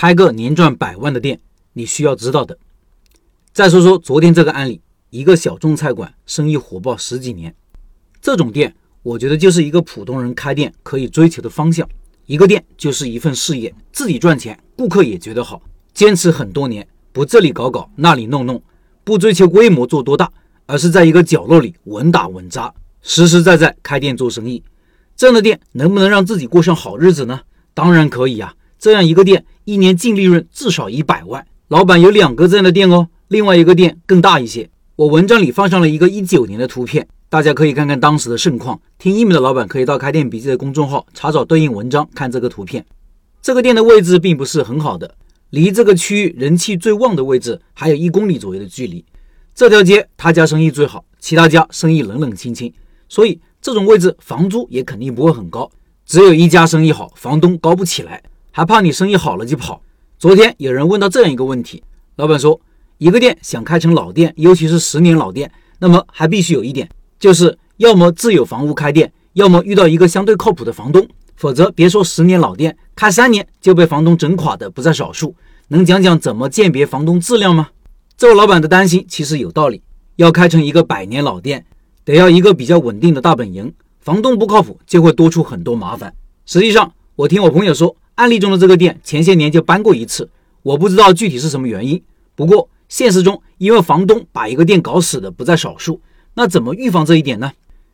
开个年赚百万的店，你需要知道的。再说说昨天这个案例，一个小众菜馆生意火爆十几年，这种店，我觉得就是一个普通人开店可以追求的方向。一个店就是一份事业，自己赚钱，顾客也觉得好，坚持很多年，不这里搞搞，那里弄弄，不追求规模做多大，而是在一个角落里稳打稳扎，实实在在开店做生意。这样的店能不能让自己过上好日子呢？当然可以啊！这样一个店，一年净利润至少一百万，老板有两个这样的店哦。另外一个店更大一些，我文章里放上了一个一九年的图片，大家可以看看当时的盛况。听音频的老板可以到开店笔记的公众号查找对应文章，看这个图片。这个店的位置并不是很好的，离这个区域人气最旺的位置还有一公里左右的距离。这条街他家生意最好，其他家生意冷冷清清，所以这种位置房租也肯定不会很高。只有一家生意好，房东高不起来，还怕你生意好了就跑。昨天有人问到这样一个问题，老板说。一个店想开成老店，尤其是十年老店，那么还必须有一点，就是要么自有房屋开店，要么遇到一个相对靠谱的房东，否则别说十年老店，开三年就被房东整垮的不在少数。能讲讲怎么鉴别房东质量吗？这位老板的担心其实有道理，要开成一个百年老店，得要一个比较稳定的大本营，房东不靠谱就会多出很多麻烦。实际上，我听我朋友说，案例中的这个店前些年就搬过一次，我不知道具体是什么原因，不过。现实中，因为房东把一个店搞死的不在少数，那怎么预防这一点呢？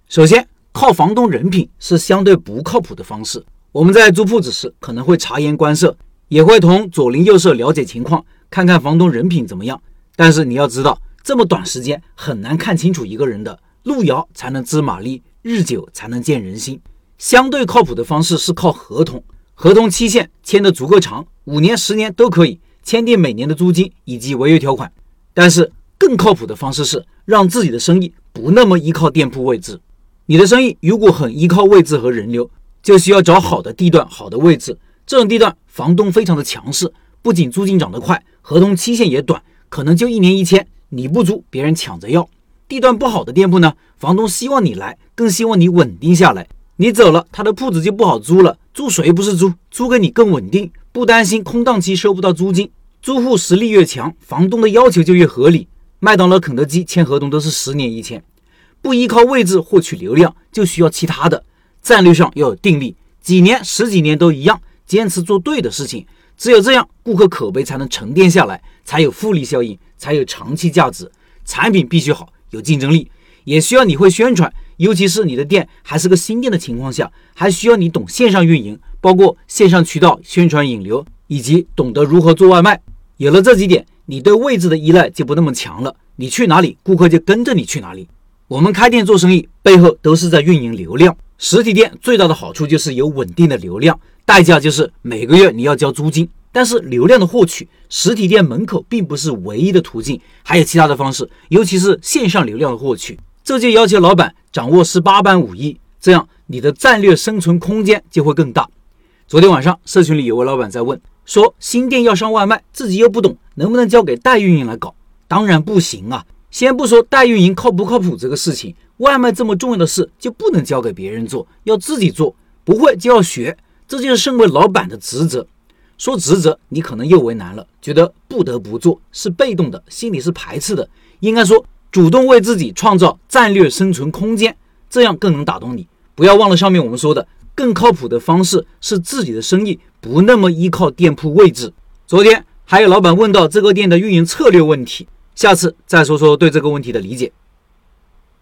首先，靠房东人品是相对不靠谱的方式。我们在租铺子时，可能会察言观色，也会同左邻右舍了解情况，看看房东人品怎么样。但是你要知道，这么短时间很难看清楚一个人的。路遥才能知马力，日久才能见人心。相对靠谱的方式是靠合同，合同期限签得足够长，五年、十年都可以。签订每年的租金以及违约条款，但是更靠谱的方式是让自己的生意不那么依靠店铺位置。你的生意如果很依靠位置和人流，就需要找好的地段、好的位置。这种地段房东非常的强势，不仅租金涨得快，合同期限也短，可能就一年一签。你不租，别人抢着要。地段不好的店铺呢，房东希望你来，更希望你稳定下来。你走了，他的铺子就不好租了。租谁不是租？租给你更稳定，不担心空档期收不到租金。租户实力越强，房东的要求就越合理。麦当劳、肯德基签合同都是十年一签。不依靠位置获取流量，就需要其他的战略上要有定力，几年、十几年都一样，坚持做对的事情。只有这样，顾客口碑才能沉淀下来，才有复利效应，才有长期价值。产品必须好，有竞争力，也需要你会宣传。尤其是你的店还是个新店的情况下，还需要你懂线上运营，包括线上渠道宣传引流，以及懂得如何做外卖。有了这几点，你对位置的依赖就不那么强了。你去哪里，顾客就跟着你去哪里。我们开店做生意，背后都是在运营流量。实体店最大的好处就是有稳定的流量，代价就是每个月你要交租金。但是流量的获取，实体店门口并不是唯一的途径，还有其他的方式，尤其是线上流量的获取。这就要求老板掌握十八般武艺，这样你的战略生存空间就会更大。昨天晚上社群里有位老板在问，说新店要上外卖，自己又不懂，能不能交给代运营来搞？当然不行啊！先不说代运营靠不靠谱这个事情，外卖这么重要的事就不能交给别人做，要自己做，不会就要学，这就是身为老板的职责。说职责，你可能又为难了，觉得不得不做是被动的，心里是排斥的。应该说。主动为自己创造战略生存空间，这样更能打动你。不要忘了上面我们说的，更靠谱的方式是自己的生意不那么依靠店铺位置。昨天还有老板问到这个店的运营策略问题，下次再说说对这个问题的理解。